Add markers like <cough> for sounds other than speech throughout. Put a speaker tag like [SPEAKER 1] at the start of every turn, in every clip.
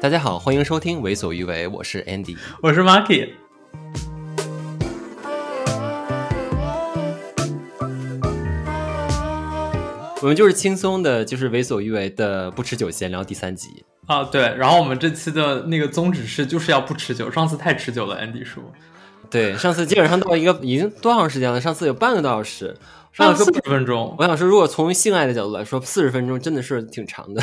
[SPEAKER 1] 大家好，欢迎收听《为所欲为》，我是 Andy，
[SPEAKER 2] 我是 Marky。
[SPEAKER 1] 我们就是轻松的，就是《为所欲为》的不持久闲聊第三集
[SPEAKER 2] 啊，对。然后我们这期的那个宗旨是，就是要不持久。上次太持久了，Andy 说。
[SPEAKER 1] 对，上次基本上到一个已经多长时间了？上次有半个多小时。
[SPEAKER 2] 上次四十分钟。
[SPEAKER 1] 我想说，如果从性爱的角度来说，四十分钟真的是挺长的。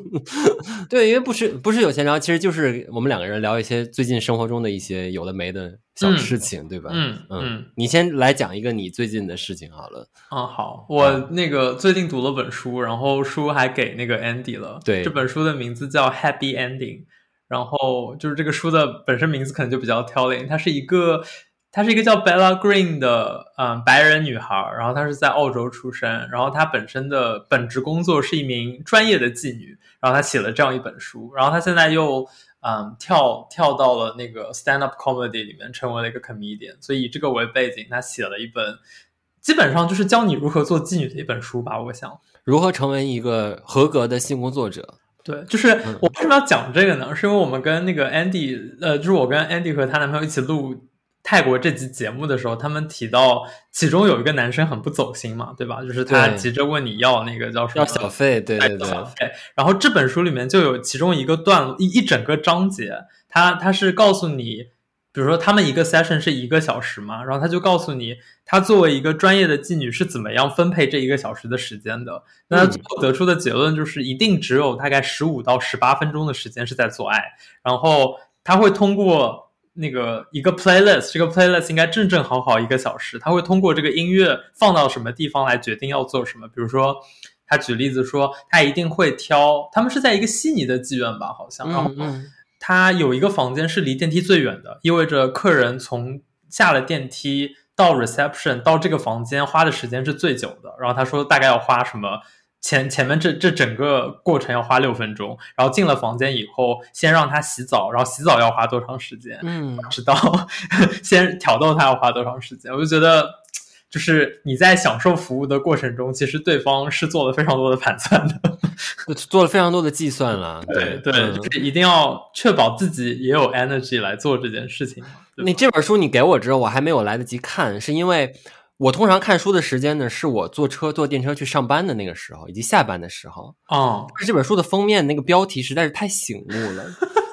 [SPEAKER 1] <laughs> 对，因为不是不是有闲聊，其实就是我们两个人聊一些最近生活中的一些有的没的小事情，嗯、对吧？
[SPEAKER 2] 嗯嗯，嗯，
[SPEAKER 1] 你先来讲一个你最近的事情好了。
[SPEAKER 2] 嗯，好，我那个最近读了本书，然后书还给那个 Andy 了。对，这本书的名字叫《Happy Ending》，然后就是这个书的本身名字可能就比较挑衅，它是一个。她是一个叫 Bella Green 的嗯白人女孩，然后她是在澳洲出生，然后她本身的本职工作是一名专业的妓女，然后她写了这样一本书，然后她现在又嗯跳跳到了那个 stand up comedy 里面，成为了一个 comedian，所以以这个为背景，她写了一本基本上就是教你如何做妓女的一本书吧，我想
[SPEAKER 1] 如何成为一个合格的性工作者。
[SPEAKER 2] 对，就是我为什么要讲这个呢？是因为我们跟那个 Andy，呃，就是我跟 Andy 和她男朋友一起录。泰国这集节目的时候，他们提到其中有一个男生很不走心嘛，对吧？就是他急着问你要那个叫什么？
[SPEAKER 1] 要小费，对对对。
[SPEAKER 2] 小费。然后这本书里面就有其中一个段一一整个章节，他他是告诉你，比如说他们一个 session 是一个小时嘛，然后他就告诉你，他作为一个专业的妓女是怎么样分配这一个小时的时间的。那他最后得出的结论就是，一定只有大概十五到十八分钟的时间是在做爱，然后他会通过。那个一个 playlist，这个 playlist 应该正正好好一个小时，他会通过这个音乐放到什么地方来决定要做什么。比如说，他举例子说，他一定会挑，他们是在一个悉尼的妓院吧，好像，然后他有一个房间是离电梯最远的，意味着客人从下了电梯到 reception 到这个房间花的时间是最久的。然后他说大概要花什么？前前面这这整个过程要花六分钟，然后进了房间以后，先让他洗澡，然后洗澡要花多长时间？嗯，知道，<laughs> 先挑逗他要花多长时间？我就觉得，就是你在享受服务的过程中，其实对方是做了非常多的盘算的，<laughs>
[SPEAKER 1] 做了非常多的计算了。对
[SPEAKER 2] 对，对，就是一定要确保自己也有 energy 来做这件事情。
[SPEAKER 1] 你这本书你给我之后，我还没有来得及看，是因为。我通常看书的时间呢，是我坐车坐电车去上班的那个时候，以及下班的时候。
[SPEAKER 2] 哦，
[SPEAKER 1] 这本书的封面那个标题实在是太醒目了，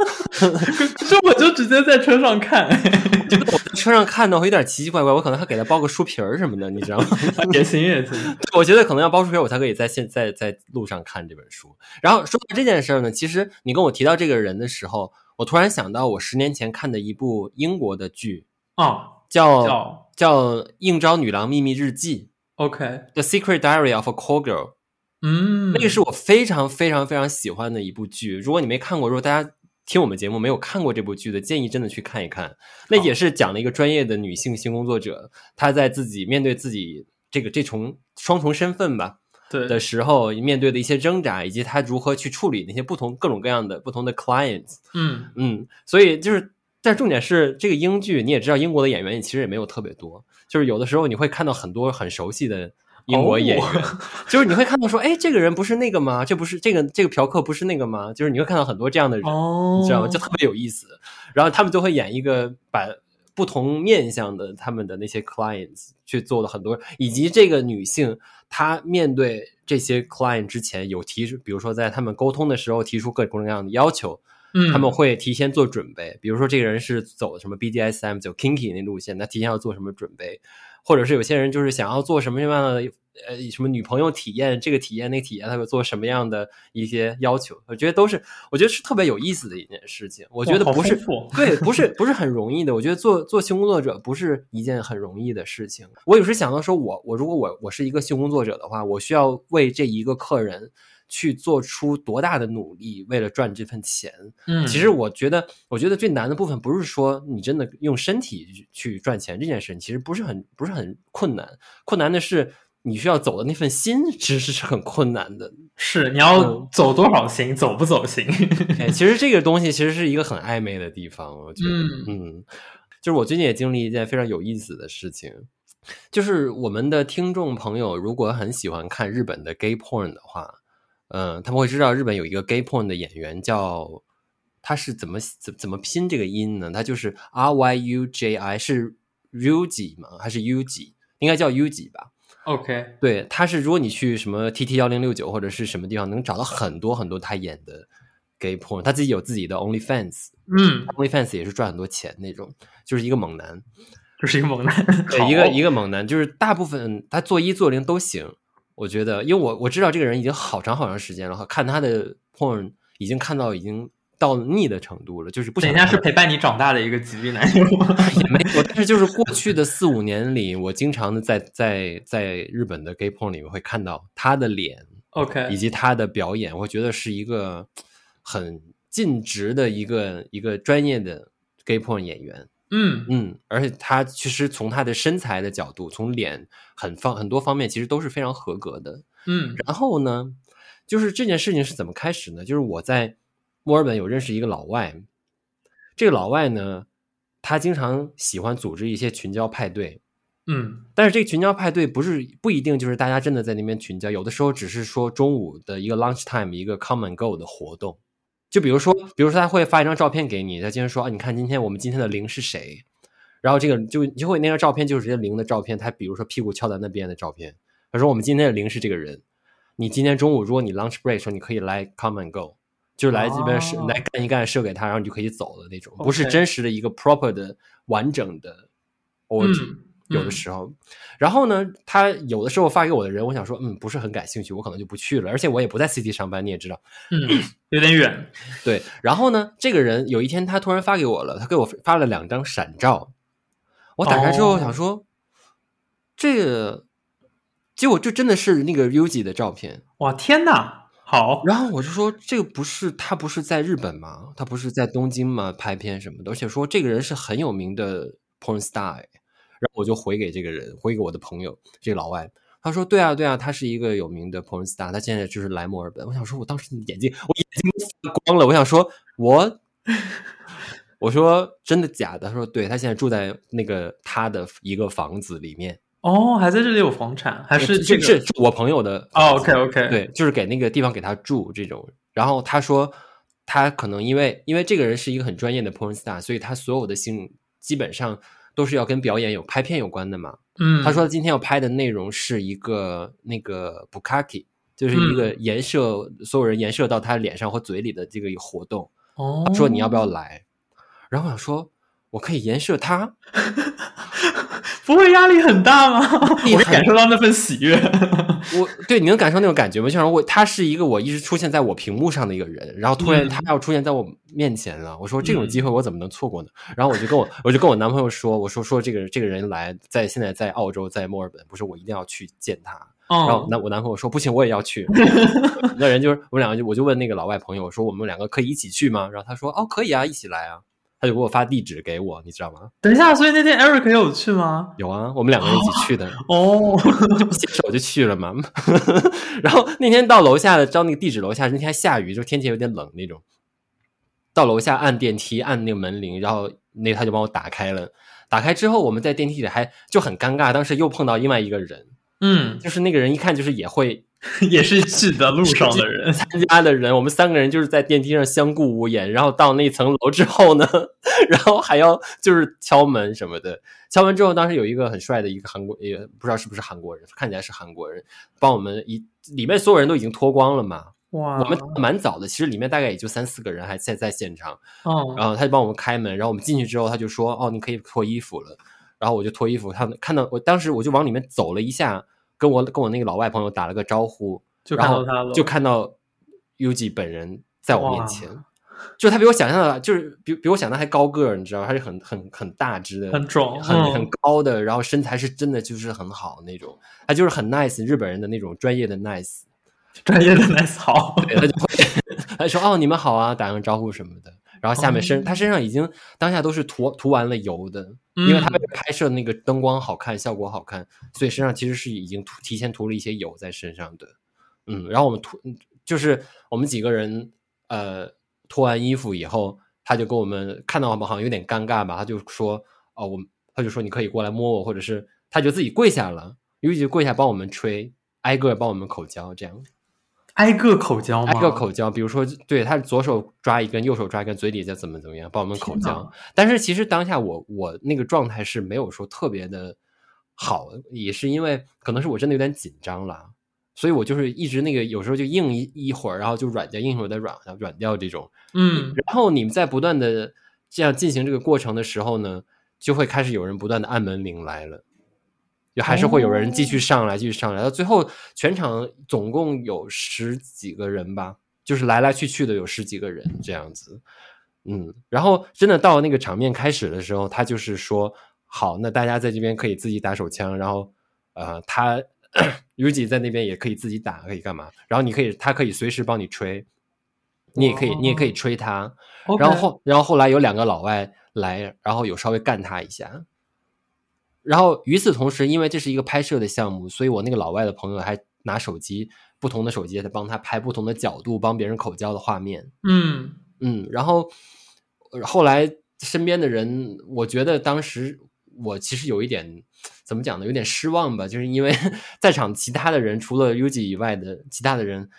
[SPEAKER 1] <laughs>
[SPEAKER 2] 可是我就直接在车上看，<laughs> 就
[SPEAKER 1] 我在车上看的会有点奇奇怪怪，我可能还给他包个书皮儿什么的，你知道吗？
[SPEAKER 2] 也行也行，
[SPEAKER 1] 我觉得可能要包书皮儿，我才可以在现在在路上看这本书。然后说到这件事儿呢，其实你跟我提到这个人的时候，我突然想到我十年前看的一部英国的剧
[SPEAKER 2] 啊。哦
[SPEAKER 1] 叫叫，叫应召女郎秘密日记
[SPEAKER 2] ，OK，The
[SPEAKER 1] Secret Diary of a Call Girl，
[SPEAKER 2] 嗯，
[SPEAKER 1] 那个是我非常非常非常喜欢的一部剧。如果你没看过，如果大家听我们节目没有看过这部剧的，建议真的去看一看。那也是讲了一个专业的女性性工作者，她在自己面对自己这个这重双重身份吧，
[SPEAKER 2] 对
[SPEAKER 1] 的时候，面对的一些挣扎，以及她如何去处理那些不同各种各样的不同的 clients，
[SPEAKER 2] 嗯
[SPEAKER 1] 嗯，所以就是。但重点是这个英剧，你也知道，英国的演员其实也没有特别多，就是有的时候你会看到很多很熟悉的英国演员，哦、就是你会看到说，哎，这个人不是那个吗？这不是这个这个嫖客不是那个吗？就是你会看到很多这样的人，
[SPEAKER 2] 哦、
[SPEAKER 1] 你知道吗？就特别有意思。然后他们就会演一个把不同面向的他们的那些 clients 去做了很多，以及这个女性她面对这些 client 之前有提出，比如说在他们沟通的时候提出各种各样的要求。嗯，他们会提前做准备，比如说这个人是走什么 BDSM 走 Kinky 那路线，他提前要做什么准备，或者是有些人就是想要做什么什么样的呃什么女朋友体验，这个体验那个体验，他会做什么样的一些要求？我觉得都是，我觉得是特别有意思的一件事情。我觉得不是，<laughs> 对，不是不是很容易的。我觉得做做性工作者不是一件很容易的事情。我有时想到说我，我我如果我我是一个性工作者的话，我需要为这一个客人。去做出多大的努力，为了赚这份钱？
[SPEAKER 2] 嗯，
[SPEAKER 1] 其实我觉得，我觉得最难的部分不是说你真的用身体去赚钱这件事情，其实不是很不是很困难。困难的是你需要走的那份心，其实是很困难的。
[SPEAKER 2] 是你要走多少心，嗯、走不走心？
[SPEAKER 1] 哎，其实这个东西其实是一个很暧昧的地方。我觉得，
[SPEAKER 2] 嗯，
[SPEAKER 1] 嗯，就是我最近也经历一件非常有意思的事情。就是我们的听众朋友，如果很喜欢看日本的 gay porn 的话，嗯、呃，他们会知道日本有一个 gay porn 的演员叫，他是怎么怎怎么拼这个音呢？他就是 R Y U J I，是 Ryuji 吗？还是 Uji？应该叫 Uji 吧
[SPEAKER 2] ？OK，
[SPEAKER 1] 对，他是如果你去什么 TT 幺零六九或者是什么地方，能找到很多很多他演的 gay porn，他自己有自己的 OnlyFans，
[SPEAKER 2] 嗯
[SPEAKER 1] ，OnlyFans 也是赚很多钱那种，就是一个猛男。
[SPEAKER 2] 就是一个猛男，
[SPEAKER 1] 对，一个一个猛男，就是大部分他做一做零都行，我觉得，因为我我知道这个人已经好长好长时间了，看他的 porn 已经看到已经到腻的程度了，就是不想。
[SPEAKER 2] 人家是陪伴你长大的一个吉利男友
[SPEAKER 1] 也没有，但是就是过去的四五年里，我经常的在在在日本的 gay porn 里面会看到他的脸
[SPEAKER 2] ，OK，
[SPEAKER 1] 以及他的表演，我觉得是一个很尽职的一个一个专业的 gay porn 演员。
[SPEAKER 2] 嗯
[SPEAKER 1] 嗯，而且他其实从他的身材的角度，从脸很方很多方面，其实都是非常合格的。
[SPEAKER 2] 嗯，
[SPEAKER 1] 然后呢，就是这件事情是怎么开始呢？就是我在墨尔本有认识一个老外，这个老外呢，他经常喜欢组织一些群交派对。
[SPEAKER 2] 嗯，
[SPEAKER 1] 但是这个群交派对不是不一定就是大家真的在那边群交，有的时候只是说中午的一个 lunch time 一个 come and go 的活动。就比如说，比如说他会发一张照片给你，他今天说啊，你看今天我们今天的零是谁？然后这个就就会那张照片就是这零的照片，他比如说屁股翘在那边的照片。他说我们今天的零是这个人，你今天中午如果你 lunch break 的时候，你可以来 come and go，就是来这边射、哦、来干一干射给他，然后你就可以走的那种，不是真实的一个 proper 的完整的 orgy。嗯有的时候，然后呢，他有的时候发给我的人，我想说，嗯，不是很感兴趣，我可能就不去了。而且我也不在 City 上班，你也知道，
[SPEAKER 2] 嗯，有点远。
[SPEAKER 1] 对，然后呢，这个人有一天他突然发给我了，他给我发了两张闪照，我打开之后想说，哦、这个结果就真的是那个 Uzi 的照片。
[SPEAKER 2] 哇，天哪，好！
[SPEAKER 1] 然后我就说，这个不是他不是在日本吗？他不是在东京吗？拍片什么的，而且说这个人是很有名的 porn star。然后我就回给这个人，回给我的朋友，这个老外，他说：“对啊，对啊，他是一个有名的 porn star，他现在就是来墨尔本。”我想说，我当时眼睛，我眼睛都发光了。我想说，我，我说真的假的？他说：“对，他现在住在那个他的一个房子里面。”
[SPEAKER 2] 哦，还在这里有房产？还是
[SPEAKER 1] 这个我朋友的？
[SPEAKER 2] 哦，OK OK，
[SPEAKER 1] 对，就是给那个地方给他住这种。然后他说，他可能因为因为这个人是一个很专业的 porn star，所以他所有的性基本上。都是要跟表演有拍片有关的嘛？
[SPEAKER 2] 嗯，
[SPEAKER 1] 他说今天要拍的内容是一个那个 Bukkake，就是一个颜射、嗯、所有人颜射到他脸上或嘴里的这个活动。
[SPEAKER 2] 哦，
[SPEAKER 1] 他说你要不要来？然后我想说，我可以颜射他，<laughs>
[SPEAKER 2] 不会压力很大吗？我感受到那份喜悦。
[SPEAKER 1] 我对，你能感受那种感觉吗？就像我，他是一个我一直出现在我屏幕上的一个人，然后突然他要出现在我面前了。嗯、我说这种机会我怎么能错过呢？嗯、然后我就跟我 <laughs> 我就跟我男朋友说，我说说这个这个人来在现在在澳洲在墨尔本，不是我一定要去见他。
[SPEAKER 2] 哦、
[SPEAKER 1] 然后那我男朋友说不行，我也要去。<laughs> 那人就是我们两个就我就问那个老外朋友我说我们两个可以一起去吗？然后他说哦可以啊，一起来啊。他就给我发地址给我，你知道吗？
[SPEAKER 2] 等一下，所以那天 Eric 有去吗？
[SPEAKER 1] 有啊，我们两个人一起去的。
[SPEAKER 2] 哦，<laughs>
[SPEAKER 1] 就携手就去了嘛。<laughs> 然后那天到楼下的，到那个地址楼下，那天还下雨，就天气有点冷那种。到楼下按电梯，按那个门铃，然后那他就帮我打开了。打开之后，我们在电梯里还就很尴尬，当时又碰到另外一个人。
[SPEAKER 2] 嗯，
[SPEAKER 1] 就是那个人一看就是也会。<laughs>
[SPEAKER 2] 也是去的路上的人，<laughs>
[SPEAKER 1] 参加的人，我们三个人就是在电梯上相顾无言。然后到那层楼之后呢，然后还要就是敲门什么的。敲门之后，当时有一个很帅的一个韩国，也不知道是不是韩国人，看起来是韩国人，帮我们一里面所有人都已经脱光了嘛。
[SPEAKER 2] 哇，
[SPEAKER 1] 我们蛮早的，其实里面大概也就三四个人还在在现场。
[SPEAKER 2] 哦，
[SPEAKER 1] 然后他就帮我们开门，然后我们进去之后，他就说：“哦，你可以脱衣服了。”然后我就脱衣服，他们看到我当时我就往里面走了一下。跟我跟我那个老外朋友打了个招呼，
[SPEAKER 2] 就看到他了，
[SPEAKER 1] 就看到 Uji 本人在我面前，就他比我想象的，就是比比我想的还高个儿，你知道吗？他是很很很大只的，
[SPEAKER 2] 很壮，
[SPEAKER 1] 很很高的，然后身材是真的就是很好那种，他就是很 nice 日本人的那种专业的 nice，
[SPEAKER 2] 专业的 nice 好，
[SPEAKER 1] 对，他就会 <laughs> 他说哦你们好啊，打个招呼什么的。然后下面身、嗯、他身上已经当下都是涂涂完了油的，因为他为了拍摄那个灯光好看，效果好看，所以身上其实是已经涂提前涂了一些油在身上的。嗯，然后我们涂就是我们几个人呃脱完衣服以后，他就跟我们看到我们好像有点尴尬吧，他就说哦我他就说你可以过来摸我，或者是他就自己跪下了，尤其就跪下帮我们吹，挨个帮我们口交，这样。
[SPEAKER 2] 挨个口交吗？
[SPEAKER 1] 挨个口交，比如说，对，他左手抓一根，右手抓一根，嘴里再怎么怎么样，帮我们口交。但是其实当下我我那个状态是没有说特别的好，也是因为可能是我真的有点紧张了，所以我就是一直那个有时候就硬一一会儿，然后就软掉，硬一会儿再软，软掉这种。
[SPEAKER 2] 嗯，
[SPEAKER 1] 然后你们在不断的这样进行这个过程的时候呢，就会开始有人不断的按门铃来了。就还是会有人继续上来，继续上来，到最后全场总共有十几个人吧，就是来来去去的有十几个人这样子，嗯，然后真的到那个场面开始的时候，他就是说，好，那大家在这边可以自己打手枪，然后呃，他 <clears throat> Yuji 在那边也可以自己打，可以干嘛？然后你可以，他可以随时帮你吹，你也可以，你也可以吹他，然后后，然后后来有两个老外来，然后有稍微干他一下。然后与此同时，因为这是一个拍摄的项目，所以我那个老外的朋友还拿手机，不同的手机在帮他拍不同的角度，帮别人口交的画面。
[SPEAKER 2] 嗯
[SPEAKER 1] 嗯，然后后来身边的人，我觉得当时我其实有一点怎么讲呢？有点失望吧，就是因为 <laughs> 在场其他的人，除了 Yuji 以外的其他的人。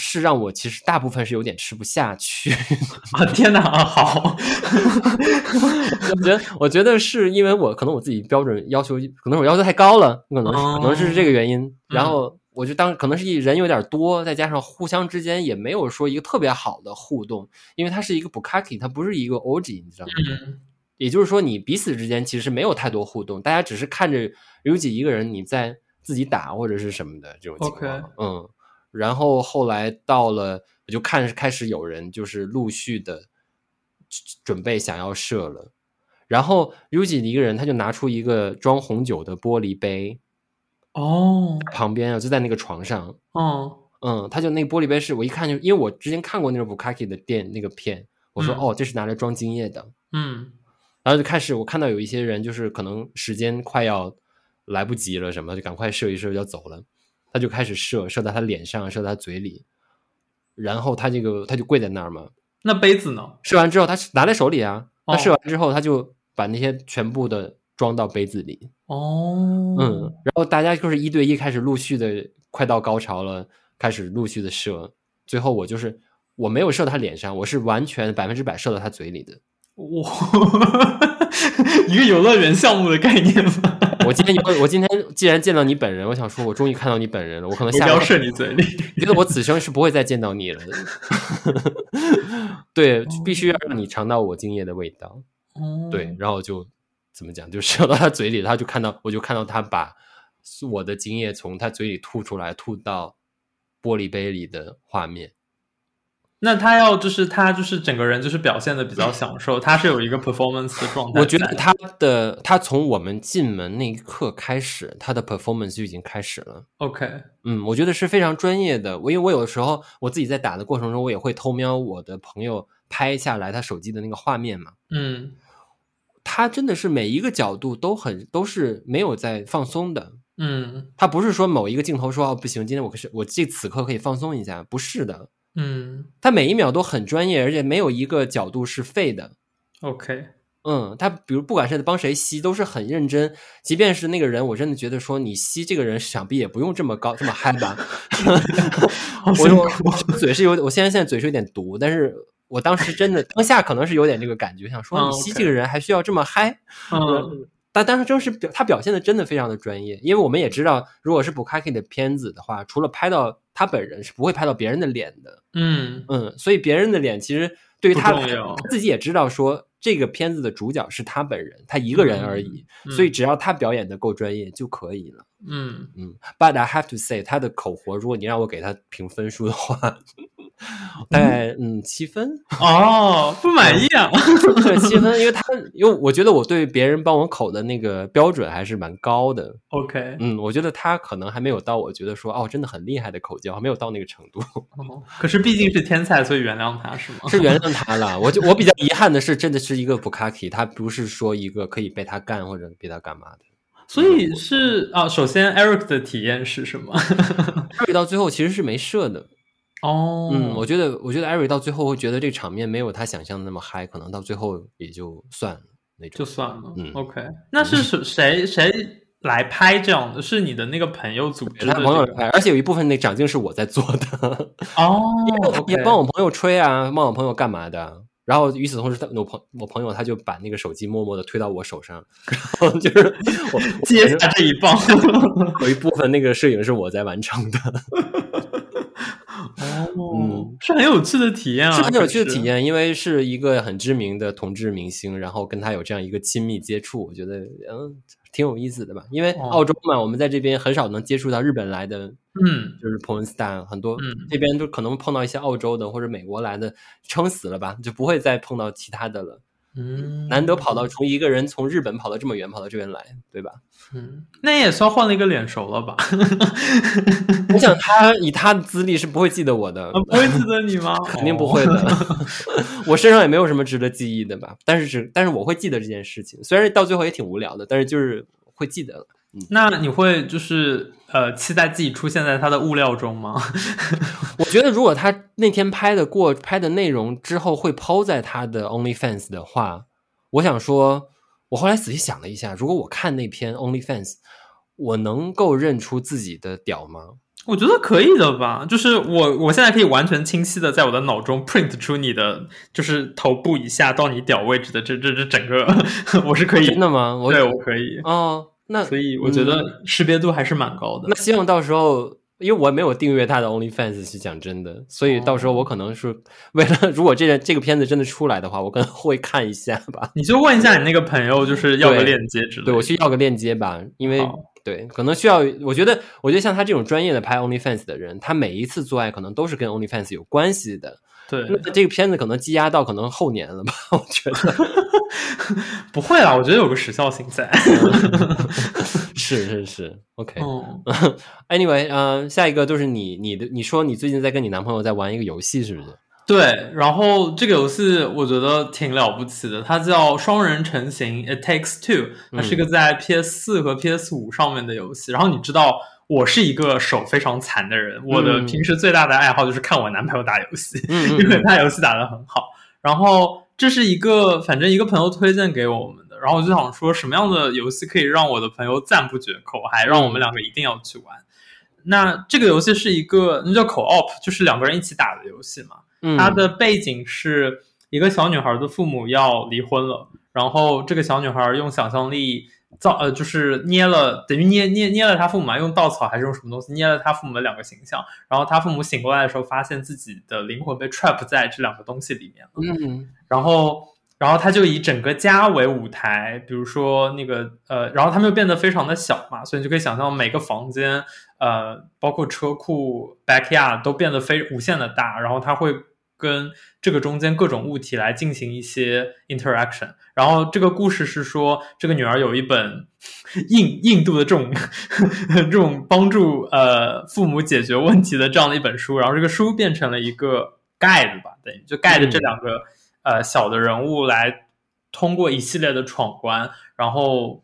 [SPEAKER 1] 是让我其实大部分是有点吃不下去 <laughs>
[SPEAKER 2] 啊！天哪，好！
[SPEAKER 1] 我觉得，我觉得是因为我可能我自己标准要求，可能我要求太高了，可能、哦、可能是这个原因。然后我就当可能是一人有点多，再加上互相之间也没有说一个特别好的互动，因为它是一个 bukkake，它不是一个 orgy，你知道吗？
[SPEAKER 2] 嗯、
[SPEAKER 1] 也就是说，你彼此之间其实没有太多互动，大家只是看着有几一个人你在自己打或者是什么的这种情况.嗯。然后后来到了，我就看开始有人就是陆续的准备想要射了，然后 Yuji 一个人他就拿出一个装红酒的玻璃杯，
[SPEAKER 2] 哦，
[SPEAKER 1] 旁边啊就在那个床上，
[SPEAKER 2] 哦，
[SPEAKER 1] 嗯，他就那个玻璃杯是我一看就，因为我之前看过那种 Bukkake 的店那个片，我说、嗯、哦这是拿来装精液的，
[SPEAKER 2] 嗯，
[SPEAKER 1] 然后就开始我看到有一些人就是可能时间快要来不及了什么，就赶快射一射就要走了。他就开始射，射到他脸上，射到他嘴里，然后他这个他就跪在那儿嘛。
[SPEAKER 2] 那杯子呢？
[SPEAKER 1] 射完之后，他拿在手里啊。他射完之后，他就把那些全部的装到杯子里。
[SPEAKER 2] 哦，
[SPEAKER 1] 嗯，然后大家就是一对一开始陆续的，快到高潮了，开始陆续的射。最后我就是我没有射到他脸上，我是完全百分之百射到他嘴里的。
[SPEAKER 2] 哇，<laughs> 一个游乐园项目的概念吗？<laughs>
[SPEAKER 1] 我今天有，我今天既然见到你本人，我想说，我终于看到你本人了。我可能下次
[SPEAKER 2] 要射你嘴里，<laughs>
[SPEAKER 1] 我觉得我此生是不会再见到你了。对，必须要让你尝到我精液的味道。
[SPEAKER 2] 哦，
[SPEAKER 1] 对，然后就怎么讲，就射到他嘴里，他就看到，我就看到他把我的精液从他嘴里吐出来，吐到玻璃杯里的画面。
[SPEAKER 2] 那他要就是他就是整个人就是表现的比较享受，他是有一个 performance 的状态。
[SPEAKER 1] 我觉得他的他从我们进门那一刻开始，他的 performance 就已经开始了。
[SPEAKER 2] OK，
[SPEAKER 1] 嗯，我觉得是非常专业的。我因为我有的时候我自己在打的过程中，我也会偷瞄我的朋友拍下来他手机的那个画面嘛。
[SPEAKER 2] 嗯，
[SPEAKER 1] 他真的是每一个角度都很都是没有在放松的。
[SPEAKER 2] 嗯，
[SPEAKER 1] 他不是说某一个镜头说哦不行，今天我可是我这此刻可以放松一下，不是的。
[SPEAKER 2] 嗯，
[SPEAKER 1] 他每一秒都很专业，而且没有一个角度是废的。
[SPEAKER 2] OK，
[SPEAKER 1] 嗯，他比如不管是帮谁吸，都是很认真。即便是那个人，我真的觉得说你吸这个人，想必也不用这么高这么嗨吧。<laughs> 我我嘴是有，我现在现在嘴是有点毒，但是我当时真的当下可能是有点这个感觉，想说你吸这个人还需要这么嗨？
[SPEAKER 2] 嗯。
[SPEAKER 1] 嗯但当时真是表他表现的真的非常的专业，因为我们也知道，如果是 Bukkake 的片子的话，除了拍到他本人，是不会拍到别人的脸的。
[SPEAKER 2] 嗯
[SPEAKER 1] 嗯，所以别人的脸其实对于他，
[SPEAKER 2] 他
[SPEAKER 1] 自己也知道说，这个片子的主角是他本人，他一个人而已，
[SPEAKER 2] 嗯、
[SPEAKER 1] 所以只要他表演的够专业就可以了。
[SPEAKER 2] 嗯
[SPEAKER 1] 嗯，But I have to say，他的口活，如果你让我给他评分数的话。大概嗯，嗯七分
[SPEAKER 2] 哦，不满意啊？
[SPEAKER 1] 对七分，因为他 <laughs> 因为我觉得我对别人帮我口的那个标准还是蛮高的。
[SPEAKER 2] OK，
[SPEAKER 1] 嗯，我觉得他可能还没有到我觉得说哦真的很厉害的口交，还没有到那个程度。<laughs>
[SPEAKER 2] 哦，可是毕竟是天才，所以原谅他是吗？
[SPEAKER 1] 是原谅 <laughs> 他了。我就我比较遗憾的是，真的是一个 Bukkake，他不是说一个可以被他干或者被他干嘛的。
[SPEAKER 2] 所以是啊，首先 Eric 的体验是什么？<laughs>
[SPEAKER 1] Eric 到最后其实是没射的。
[SPEAKER 2] 哦，
[SPEAKER 1] 嗯，我觉得，我觉得艾瑞到最后会觉得这个场面没有他想象的那么嗨，可能到最后也就算了那种，
[SPEAKER 2] 就算了。
[SPEAKER 1] 嗯
[SPEAKER 2] ，OK，那是谁谁谁来拍这样的，是你的那个朋友组织的、这个，
[SPEAKER 1] 他朋友来拍，而且有一部分那长镜是我在做的
[SPEAKER 2] 哦，<laughs>
[SPEAKER 1] 也帮我朋友吹啊，帮我朋友干嘛的。然后与此同时，他我朋我朋友他就把那个手机默默的推到我手上，然后就是 <laughs> 我
[SPEAKER 2] 接下这一棒，
[SPEAKER 1] 有一部分那个摄影是我在完成的。
[SPEAKER 2] 哦，嗯，是很有趣的体验啊，
[SPEAKER 1] 是很有趣的体验，因为是一个很知名的同志明星，然后跟他有这样一个亲密接触，我觉得嗯。挺有意思的吧，因为澳洲嘛，哦、我们在这边很少能接触到日本来的，
[SPEAKER 2] 嗯，
[SPEAKER 1] 就是 porn star 很多，
[SPEAKER 2] 嗯，
[SPEAKER 1] 这边都可能碰到一些澳洲的或者美国来的，撑死了吧，就不会再碰到其他的了，
[SPEAKER 2] 嗯，
[SPEAKER 1] 难得跑到从一个人从日本跑到这么远，跑到这边来，对吧？
[SPEAKER 2] 嗯，那也算换了一个脸熟了吧？
[SPEAKER 1] 我想他以他的资历是不会记得我的，
[SPEAKER 2] 不会记得你吗？<laughs>
[SPEAKER 1] 肯定不会的，<laughs> 我身上也没有什么值得记忆的吧。但是只，但是我会记得这件事情，虽然到最后也挺无聊的，但是就是会记得了。嗯，
[SPEAKER 2] 那你会就是呃期待自己出现在他的物料中吗？<laughs>
[SPEAKER 1] 我觉得如果他那天拍的过拍的内容之后会 PO 在他的 OnlyFans 的话，我想说。我后来仔细想了一下，如果我看那篇 OnlyFans，我能够认出自己的屌吗？
[SPEAKER 2] 我觉得可以的吧。就是我，我现在可以完全清晰的在我的脑中 print 出你的，就是头部以下到你屌位置的这这这整个，<laughs> 我是可以。
[SPEAKER 1] 真的吗？我
[SPEAKER 2] 对，我可以。
[SPEAKER 1] 哦，那
[SPEAKER 2] 所以我觉得识别度还是蛮高的。
[SPEAKER 1] 那希望到时候。因为我没有订阅他的 OnlyFans，是讲真的，所以到时候我可能是为了，如果这个这个片子真的出来的话，我可能会看一下吧。
[SPEAKER 2] 你就问一下你那个朋友，就是要个链接之类的。
[SPEAKER 1] 对，我去要个链接吧，因为对，可能需要。我觉得，我觉得像他这种专业的拍 OnlyFans 的人，他每一次做爱可能都是跟 OnlyFans 有关系的。
[SPEAKER 2] 对，
[SPEAKER 1] 那这个片子可能积压到可能后年了吧？我觉得 <laughs> <laughs>
[SPEAKER 2] 不会啦，我觉得有个时效性在。<laughs>
[SPEAKER 1] 是是是，OK。
[SPEAKER 2] 嗯、<laughs>
[SPEAKER 1] Anyway，嗯、呃，下一个就是你你的，你说你最近在跟你男朋友在玩一个游戏，是不是？
[SPEAKER 2] 对，然后这个游戏我觉得挺了不起的，它叫双人成行，It Takes Two，它是一个在 PS 四和 PS 五上面的游戏。嗯、然后你知道，我是一个手非常残的人，我的平时最大的爱好就是看我男朋友打游戏，
[SPEAKER 1] 嗯、
[SPEAKER 2] 因为他游戏打得很好。然后这是一个，反正一个朋友推荐给我们的。然后我就想说，什么样的游戏可以让我的朋友赞不绝口，还让我们两个一定要去玩？嗯、那这个游戏是一个那叫 co-op，就是两个人一起打的游戏嘛。
[SPEAKER 1] 嗯、
[SPEAKER 2] 它的背景是一个小女孩的父母要离婚了，然后这个小女孩用想象力造呃，就是捏了等于捏捏捏了他父母嘛，用稻草还是用什么东西捏了他父母的两个形象，然后他父母醒过来的时候，发现自己的灵魂被 trap 在这两个东西里面了。
[SPEAKER 1] 嗯，
[SPEAKER 2] 然后。然后他就以整个家为舞台，比如说那个呃，然后他们又变得非常的小嘛，所以你就可以想象每个房间，呃，包括车库、backyard 都变得非无限的大。然后他会跟这个中间各种物体来进行一些 interaction。然后这个故事是说，这个女儿有一本印印度的这种 <laughs> 这种帮助呃父母解决问题的这样的一本书。然后这个书变成了一个 guide 吧，等于就 guide 这两个。嗯呃，小的人物来通过一系列的闯关，然后，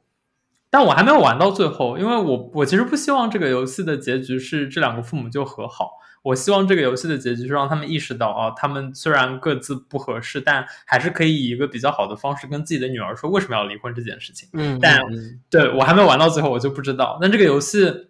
[SPEAKER 2] 但我还没有玩到最后，因为我我其实不希望这个游戏的结局是这两个父母就和好，我希望这个游戏的结局是让他们意识到啊，他们虽然各自不合适，但还是可以以一个比较好的方式跟自己的女儿说为什么要离婚这件事情。
[SPEAKER 1] 嗯，
[SPEAKER 2] 但
[SPEAKER 1] 嗯
[SPEAKER 2] 对我还没有玩到最后，我就不知道。那这个游戏。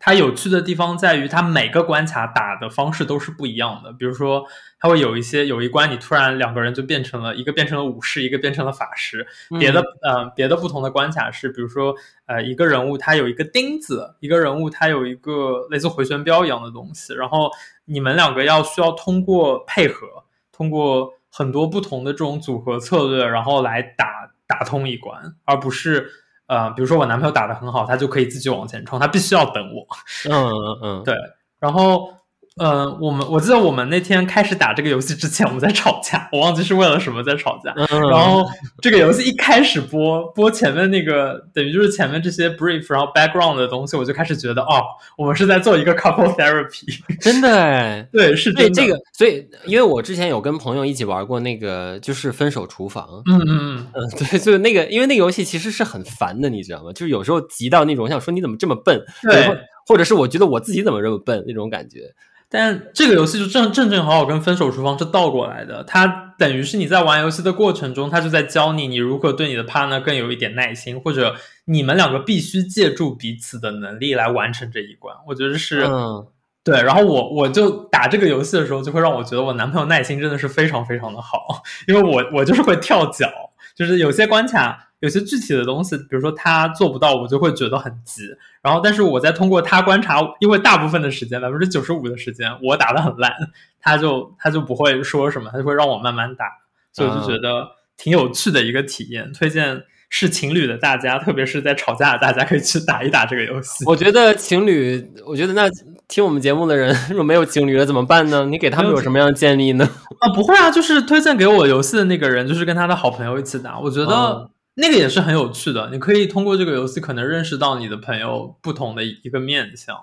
[SPEAKER 2] 它有趣的地方在于，它每个关卡打的方式都是不一样的。比如说，它会有一些有一关，你突然两个人就变成了一个变成了武士，一个变成了法师。别的，嗯、呃，别的不同的关卡是，比如说，呃，一个人物他有一个钉子，一个人物他有一个类似回旋镖一样的东西，然后你们两个要需要通过配合，通过很多不同的这种组合策略，然后来打打通一关，而不是。呃，比如说我男朋友打得很好，他就可以自己往前冲，他必须要等我。
[SPEAKER 1] 嗯嗯嗯，
[SPEAKER 2] 对。然后，呃，我们我记得我们那天开始打这个游戏之前，我们在吵架，我忘记是为了什么在吵架。
[SPEAKER 1] 嗯、
[SPEAKER 2] 然后这个游戏一开始播播前面那个，等于就是前面这些 brief，然后 background 的东西，我就开始觉得，哦，我们是在做一个 couple therapy。<laughs>
[SPEAKER 1] 真的哎，
[SPEAKER 2] 对，是对。
[SPEAKER 1] 这个，所以因为我之前有跟朋友一起玩过那个，就是分手厨房。
[SPEAKER 2] 嗯嗯嗯
[SPEAKER 1] 嗯，对，所以那个，因为那个游戏其实是很烦的，你知道吗？就是有时候急到那种，我想说你怎么这么笨，
[SPEAKER 2] 对，
[SPEAKER 1] 或者是我觉得我自己怎么这么笨那种感觉。
[SPEAKER 2] 但这个游戏就正正正好好跟分手厨房是倒过来的，它等于是你在玩游戏的过程中，它就在教你你如何对你的 partner 更有一点耐心，或者你们两个必须借助彼此的能力来完成这一关。我觉得是，
[SPEAKER 1] 嗯，
[SPEAKER 2] 对。然后我我就打这个游戏的时候，就会让我觉得我男朋友耐心真的是非常非常的好，因为我我就是会跳脚，就是有些关卡。有些具体的东西，比如说他做不到，我就会觉得很急。然后，但是我在通过他观察，因为大部分的时间，百分之九十五的时间，我打的很烂，他就他就不会说什么，他就会让我慢慢打。所以我就觉得挺有趣的一个体验，推荐是情侣的大家，特别是在吵架的大家可以去打一打这个游戏。
[SPEAKER 1] 我觉得情侣，我觉得那听我们节目的人 <laughs> 如果没有情侣了怎么办呢？你给他们有什么样的建议呢？
[SPEAKER 2] 啊，不会啊，就是推荐给我游戏的那个人，就是跟他的好朋友一起打。我觉得。嗯那个也是很有趣的，你可以通过这个游戏可能认识到你的朋友不同的一个面相。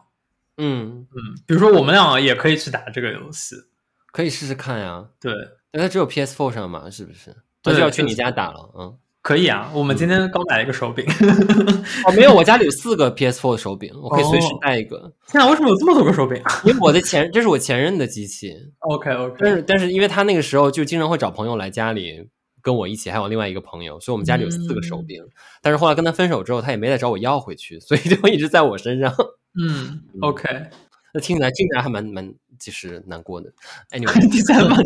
[SPEAKER 1] 嗯
[SPEAKER 2] 嗯，比如说我们两个也可以去打这个游戏，
[SPEAKER 1] 可以试试看呀。
[SPEAKER 2] 对，
[SPEAKER 1] 但它只有 PS4 上嘛，是不是？那就要去你家打了。嗯，
[SPEAKER 2] 可以啊。我们今天刚买了一个手柄。
[SPEAKER 1] 哦，没有，我家里有四个 PS4 的手柄，我可以随时带一个。
[SPEAKER 2] 天啊，为什么有这么多个手柄？
[SPEAKER 1] 因为我的前这是我前任的机器。
[SPEAKER 2] OK OK，
[SPEAKER 1] 但是但是因为他那个时候就经常会找朋友来家里。跟我一起还有另外一个朋友，所以我们家里有四个手柄。嗯、但是后来跟他分手之后，他也没再找我要回去，所以就一直在我身上。
[SPEAKER 2] 嗯，OK，
[SPEAKER 1] 那听起来听起来还蛮蛮就是难过的。<laughs> Anyway，
[SPEAKER 2] 第三版。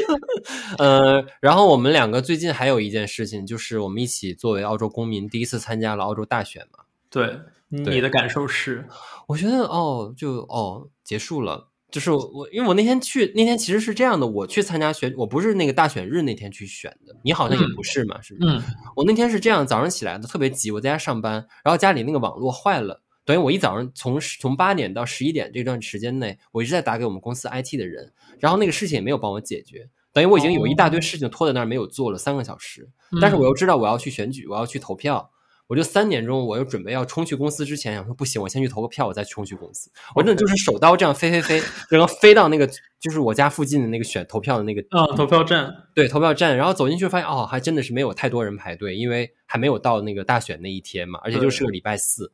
[SPEAKER 2] <laughs>
[SPEAKER 1] 呃，然后我们两个最近还有一件事情，就是我们一起作为澳洲公民第一次参加了澳洲大选嘛。
[SPEAKER 2] 对，你的感受是？
[SPEAKER 1] 我觉得哦，就哦，结束了。就是我，因为我那天去，那天其实是这样的，我去参加选，我不是那个大选日那天去选的，你好像也不是嘛，嗯、是不是？嗯，我那天是这样，早上起来的特别急，我在家上班，然后家里那个网络坏了，等于我一早上从从八点到十一点这段时间内，我一直在打给我们公司 IT 的人，然后那个事情也没有帮我解决，等于我已经有一大堆事情拖在那儿没有做了三个小时，但是我又知道我要去选举，我要去投票。我就三点钟，我又准备要冲去公司之前，想说不行，我先去投个票，我再冲去公司。我真的就是手刀这样飞飞飞，然后飞到那个就是我家附近的那个选投票的那个
[SPEAKER 2] 嗯投票站，
[SPEAKER 1] 对投票站，然后走进去发现哦，还真的是没有太多人排队，因为还没有到那个大选那一天嘛，而且就是个礼拜四，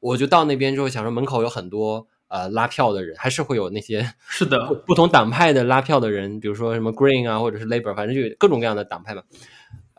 [SPEAKER 1] 我就到那边之后想说门口有很多呃拉票的人，还是会有那些 <laughs>
[SPEAKER 2] 是的
[SPEAKER 1] 不同党派的拉票的人，比如说什么 Green 啊，或者是 Labor，反正就有各种各样的党派嘛。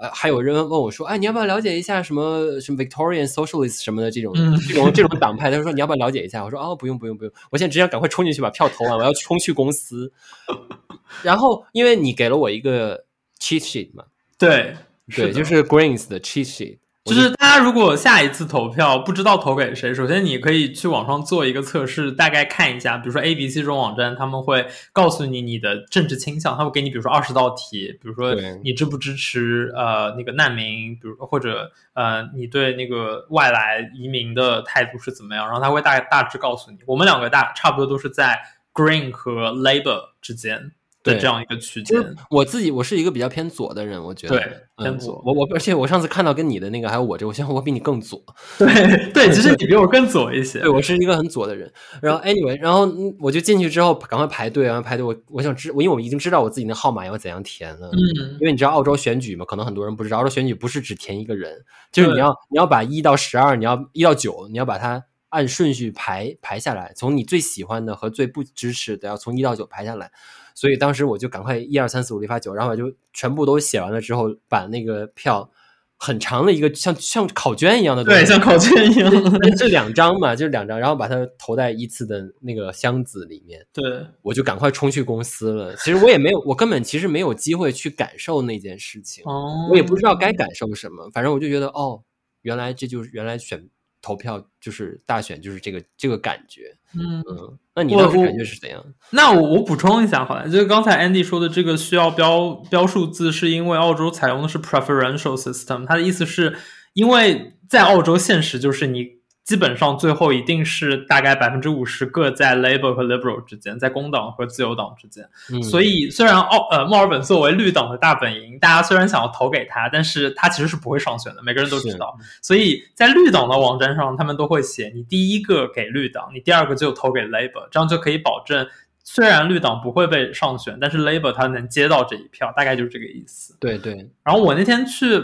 [SPEAKER 1] 呃，还有人问我说：“哎，你要不要了解一下什么什么 Victorian Socialist 什么的这种、嗯、这种这种党派？”他说：“你要不要了解一下？”我说：“哦，不用不用不用，我现在只想赶快冲进去把票投完，我要冲去公司。<laughs> ”然后因为你给了我一个 cheat sheet 嘛，
[SPEAKER 2] 对
[SPEAKER 1] 对，就是 Greens 的 cheat sheet。
[SPEAKER 2] 就是大家如果下一次投票不知道投给谁，首先你可以去网上做一个测试，大概看一下，比如说 A、B、C 这种网站，他们会告诉你你的政治倾向，他会给你比如说二十道题，比如说你支不支持呃那个难民，比如或者呃你对那个外来移民的态度是怎么样，然后他会大大致告诉你。我们两个大差不多都是在 Green 和 Labor 之间。对这样一个区间，
[SPEAKER 1] 我自己我是一个比较偏左的人，我觉得
[SPEAKER 2] 对偏左。
[SPEAKER 1] 我我而且我上次看到跟你的那个还有我这，我现在我比你更左。<laughs>
[SPEAKER 2] 对对，其实你比我更左一些。
[SPEAKER 1] 对，我是一个很左的人。<laughs> 然后 anyway，然后我就进去之后赶快排队，然后排队。我我想知我因为我已经知道我自己的号码要怎样填了。嗯。因为你知道澳洲选举嘛，可能很多人不知道，澳洲选举不是只填一个人，就是你要你要把一到十二，你要一到九，你要把它按顺序排排下来，从你最喜欢的和最不支持的，要从一到九排下来。所以当时我就赶快一二三四五六七八九，然后我就全部都写完了之后，把那个票很长的一个像像考卷一样的东西，
[SPEAKER 2] 对，像考卷一样，
[SPEAKER 1] 这两张嘛，就是两张，然后把它投在一次的那个箱子里面。
[SPEAKER 2] 对，
[SPEAKER 1] 我就赶快冲去公司了。其实我也没有，我根本其实没有机会去感受那件事情，
[SPEAKER 2] 哦，
[SPEAKER 1] 我也不知道该感受什么。反正我就觉得，哦，原来这就是原来选投票就是大选就是这个这个感觉。
[SPEAKER 2] 嗯
[SPEAKER 1] 嗯，那你当时感觉是怎样？
[SPEAKER 2] 那我我补充一下好了，就是刚才 Andy 说的这个需要标标数字，是因为澳洲采用的是 preferential system，它的意思是因为在澳洲现实就是你。基本上最后一定是大概百分之五十各在 Labor 和 Liberal 之间，在工党和自由党之间。嗯、所以虽然澳呃墨尔本作为绿党的大本营，大家虽然想要投给他，但是他其实是不会上选的，每个人都知道。所以在绿党的网站上，他们都会写你第一个给绿党，你第二个就投给 Labor，这样就可以保证虽然绿党不会被上选，但是 Labor 他能接到这一票，大概就是这个意思。
[SPEAKER 1] 对对。
[SPEAKER 2] 然后我那天去，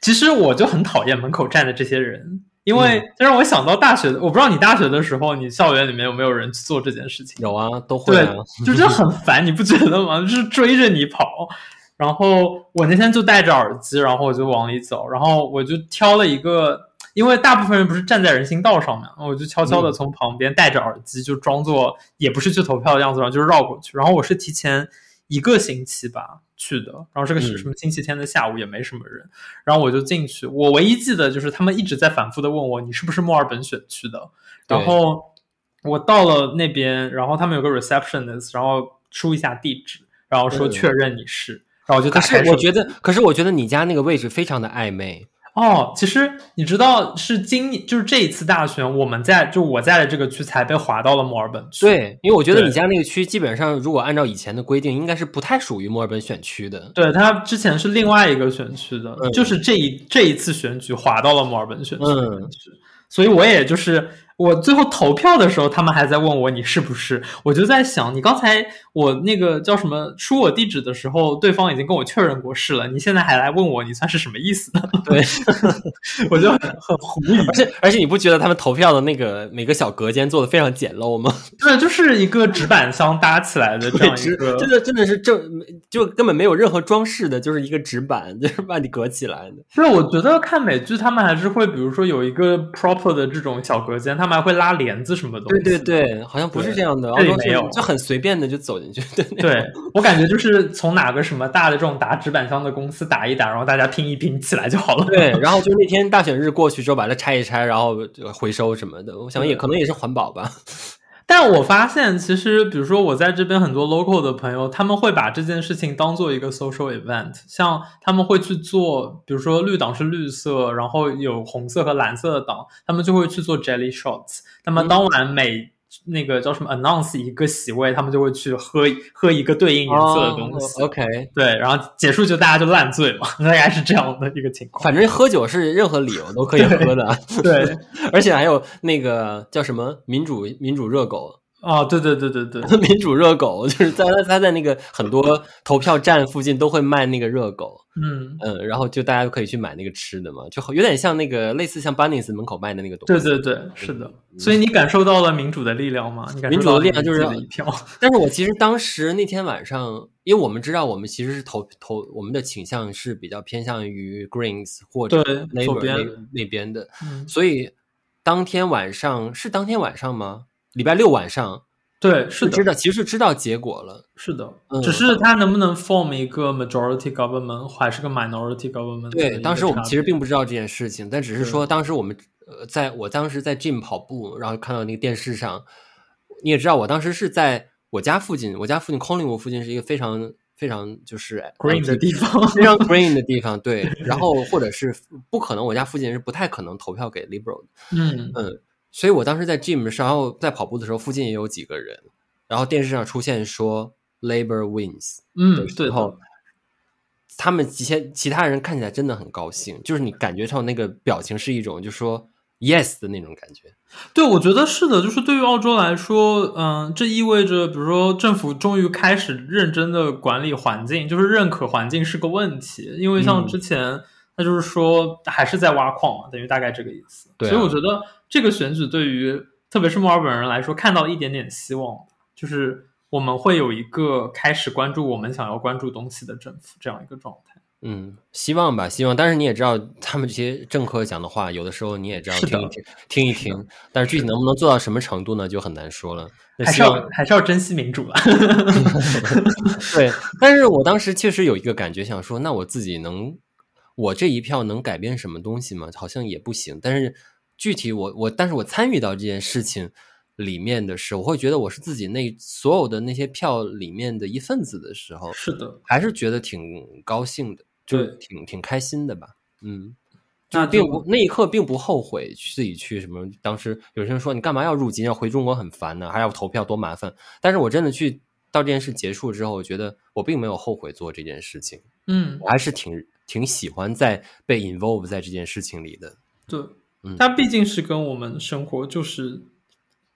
[SPEAKER 2] 其实我就很讨厌门口站的这些人。因为这让我想到大学，我不知道你大学的时候，你校园里面有没有人去做这件事情？
[SPEAKER 1] 有啊，都会啊，
[SPEAKER 2] 对，就是很烦，你不觉得吗？就是追着你跑。然后我那天就戴着耳机，然后我就往里走，然后我就挑了一个，因为大部分人不是站在人行道上面，我就悄悄的从旁边戴着耳机，就装作也不是去投票的样子，然后就是绕过去。然后我是提前一个星期吧去的，然后这个是什么星期天的下午也没什么人，然后我就进去。我唯一记得就是他们一直在反复的问我，你是不是墨尔本选区的？然后我到了那边，然后他们有个 receptionist，然后输一下地址，然后说确认你是。然后我就打开，
[SPEAKER 1] 可是我觉得，可是我觉得你家那个位置非常的暧昧
[SPEAKER 2] 哦。其实你知道，是今年就是这一次大选，我们在就我在的这个区才被划到了墨尔本区。
[SPEAKER 1] 对，因为我觉得你家那个区基本上，如果按照以前的规定，应该是不太属于墨尔本选区的。
[SPEAKER 2] 对，它之前是另外一个选区的，嗯、就是这一这一次选举划到了墨尔本选区。嗯，所以我也就是。我最后投票的时候，他们还在问我你是不是？我就在想，你刚才我那个叫什么输我地址的时候，对方已经跟我确认过是了，你现在还来问我，你算是什么意思呢？<laughs>
[SPEAKER 1] 对，
[SPEAKER 2] 我就很很狐疑。
[SPEAKER 1] 而且而且，你不觉得他们投票的那个每个小隔间做的非常简陋吗？<laughs>
[SPEAKER 2] 对，就是一个纸板箱搭起来的这样一个，
[SPEAKER 1] 真的真的是正，就根本没有任何装饰的，就是一个纸板，就是把你隔起来的。
[SPEAKER 2] 是，我觉得看美剧，他们还是会，比如说有一个 proper 的这种小隔间，他们还会拉帘子什么的。
[SPEAKER 1] 对对对，好像不是这样的，
[SPEAKER 2] 这里没有，
[SPEAKER 1] 就很随便的就走进去。对
[SPEAKER 2] 对，我感觉就是从哪个什么大的这种打纸板箱的公司打一打，然后大家拼一拼起来就好了。
[SPEAKER 1] 对，然后就那天大选日过去之后，把它拆一拆，然后回收什么的。我想也可能也是环保吧。
[SPEAKER 2] 但我发现，其实比如说我在这边很多 local 的朋友，他们会把这件事情当做一个 social event，像他们会去做，比如说绿党是绿色，然后有红色和蓝色的党，他们就会去做 jelly shots。那么当晚每、那个叫什么 announce 一个席位，他们就会去喝喝一个对应颜色的东西。
[SPEAKER 1] Oh, OK，
[SPEAKER 2] 对，然后结束就大家就烂醉嘛，<laughs> 大概是这样的一个情况。
[SPEAKER 1] 反正喝酒是任何理由都可以喝的，
[SPEAKER 2] 对，对 <laughs>
[SPEAKER 1] 而且还有那个叫什么民主民主热狗。
[SPEAKER 2] 哦，对对对对对，<laughs>
[SPEAKER 1] 民主热狗就是在他他在那个很多投票站附近都会卖那个热狗，
[SPEAKER 2] 嗯
[SPEAKER 1] 嗯，然后就大家都可以去买那个吃的嘛，就有点像那个类似像 Bunnings 门口卖的那个东西。
[SPEAKER 2] 对对对，是的。所以你感受到了民主的力量吗？你感受
[SPEAKER 1] 到民主的力量就是
[SPEAKER 2] 一票。<laughs>
[SPEAKER 1] 但是我其实当时那天晚上，因为我们知道我们其实是投投我们的倾向是比较偏向于 Greens 或者 Labor 那那边的，
[SPEAKER 2] 嗯，
[SPEAKER 1] 所以当天晚上是当天晚上吗？礼拜六晚上，
[SPEAKER 2] 对，是的，
[SPEAKER 1] 知道，其实是知道结果了，
[SPEAKER 2] 是的，嗯，只是他能不能 form 一个 majority government，还是个 minority government？
[SPEAKER 1] 对，当时我们其实并不知道这件事情，但只是说当时我们呃，在我当时在 gym 跑步，然后看到那个电视上，你也知道，我当时是在我家附近，我家附近 Collingwood 附近是一个非常非常就是
[SPEAKER 2] green 的地方，
[SPEAKER 1] 非常 green 的地方，对，然后或者是不可能，我家附近是不太可能投票给 liberal 的，
[SPEAKER 2] 嗯。
[SPEAKER 1] 嗯。所以我当时在 gym 上，然后在跑步的时候，附近也有几个人，然后电视上出现说 Labor wins，
[SPEAKER 2] 嗯，
[SPEAKER 1] 对，然后他们几千其他人看起来真的很高兴，就是你感觉上那个表情是一种就说 yes 的那种感觉。
[SPEAKER 2] 对，我觉得是的，就是对于澳洲来说，嗯，这意味着比如说政府终于开始认真的管理环境，就是认可环境是个问题，因为像之前。嗯那就是说，还是在挖矿嘛，等于大概这个意思。
[SPEAKER 1] 对啊。
[SPEAKER 2] 所以我觉得这个选举对于特别是墨尔本人来说，看到一点点希望，就是我们会有一个开始关注我们想要关注东西的政府这样一个状态。
[SPEAKER 1] 嗯，希望吧，希望。但是你也知道，他们这些政客讲的话，有的时候你也知道听一听，听一听。但是具体能不能做到什么程度呢，就很难说了。
[SPEAKER 2] 还是要还是要珍惜民主吧。<laughs> <laughs>
[SPEAKER 1] 对，但是我当时确实有一个感觉，想说，那我自己能。我这一票能改变什么东西吗？好像也不行。但是具体我我，但是我参与到这件事情里面的时候，我会觉得我是自己那所有的那些票里面的一份子的时候，
[SPEAKER 2] 是的，
[SPEAKER 1] 还是觉得挺高兴的，就挺挺开心的吧。嗯，那并不那一刻并不后悔自己去什么。当时有些人说你干嘛要入籍，要回中国很烦呢，还要投票多麻烦。但是我真的去到这件事结束之后，我觉得我并没有后悔做这件事情。
[SPEAKER 2] 嗯，
[SPEAKER 1] 我还是挺。挺喜欢在被 involve 在这件事情里的，
[SPEAKER 2] 对，嗯，它毕竟是跟我们生活就是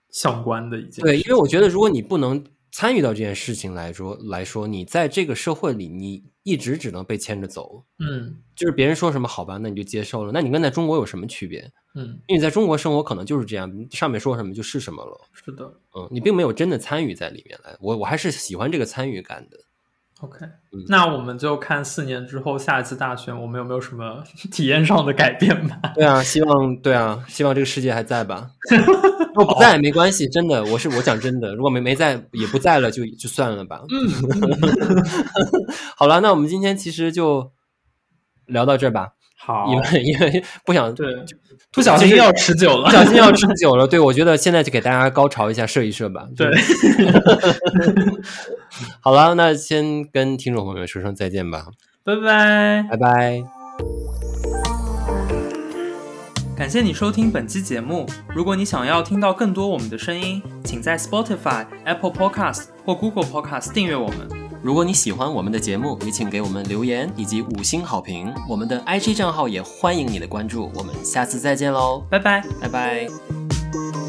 [SPEAKER 2] 相关的一件事。
[SPEAKER 1] 对，因为我觉得如果你不能参与到这件事情来说来说，你在这个社会里，你一直只能被牵着走。
[SPEAKER 2] 嗯，
[SPEAKER 1] 就是别人说什么好吧，那你就接受了。那你跟在中国有什么区别？
[SPEAKER 2] 嗯，
[SPEAKER 1] 因为你在中国生活可能就是这样，上面说什么就是什么了。
[SPEAKER 2] 是的，
[SPEAKER 1] 嗯，你并没有真的参与在里面来。我我还是喜欢这个参与感的。
[SPEAKER 2] OK，
[SPEAKER 1] 嗯，
[SPEAKER 2] 那我们就看四年之后下一次大选，我们有没有什么 <laughs> 体验上的改变吧？
[SPEAKER 1] 对啊，希望对啊，希望这个世界还在吧。如 <laughs> 果不在没关系，真的，我是我讲真的，如果没没在也不在了就，就就算了吧。
[SPEAKER 2] 嗯，<laughs>
[SPEAKER 1] 好了，那我们今天其实就聊到这儿吧。
[SPEAKER 2] 好，
[SPEAKER 1] 因为因为不想
[SPEAKER 2] 对，不小心要持久了，
[SPEAKER 1] 不小心要持久了。对，我觉得现在就给大家高潮一下，射一射吧。
[SPEAKER 2] 对，<laughs>
[SPEAKER 1] 好了，那先跟听众朋友们说声再见吧，
[SPEAKER 2] 拜拜，
[SPEAKER 1] 拜拜。
[SPEAKER 2] 感谢你收听本期节目。如果你想要听到更多我们的声音，请在 Spotify、Apple Podcast 或 Google Podcast 订阅我们。
[SPEAKER 1] 如果你喜欢我们的节目，也请给我们留言以及五星好评。我们的 IG 账号也欢迎你的关注。我们下次再见喽，
[SPEAKER 2] 拜拜，
[SPEAKER 1] 拜拜。